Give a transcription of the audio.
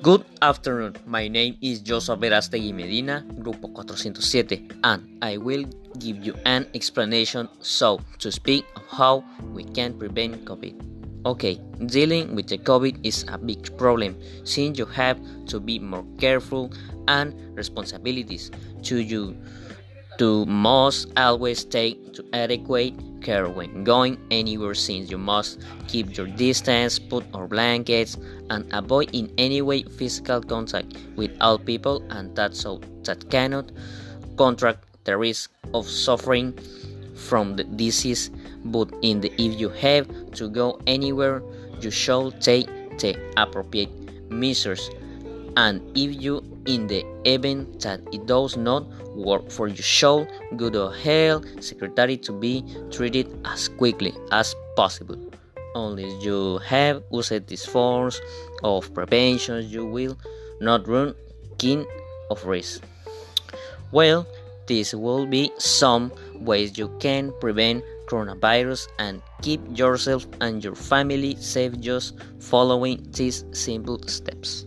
Good afternoon, my name is Joseph Verastegui Medina, Grupo 407, and I will give you an explanation so to speak of how we can prevent COVID. Okay, dealing with the COVID is a big problem since you have to be more careful and responsibilities to you to must always take to adequate care when going anywhere since you must keep your distance, put on blankets, and avoid in any way physical contact with all people and that so that cannot contract the risk of suffering from the disease. But in the if you have to go anywhere you should take the appropriate measures and if you in the event that it does not work for you show go to hell secretary to be treated as quickly as possible. Unless you have used these forms of prevention you will not run kin of risk. Well this will be some ways you can prevent coronavirus and keep yourself and your family safe just following these simple steps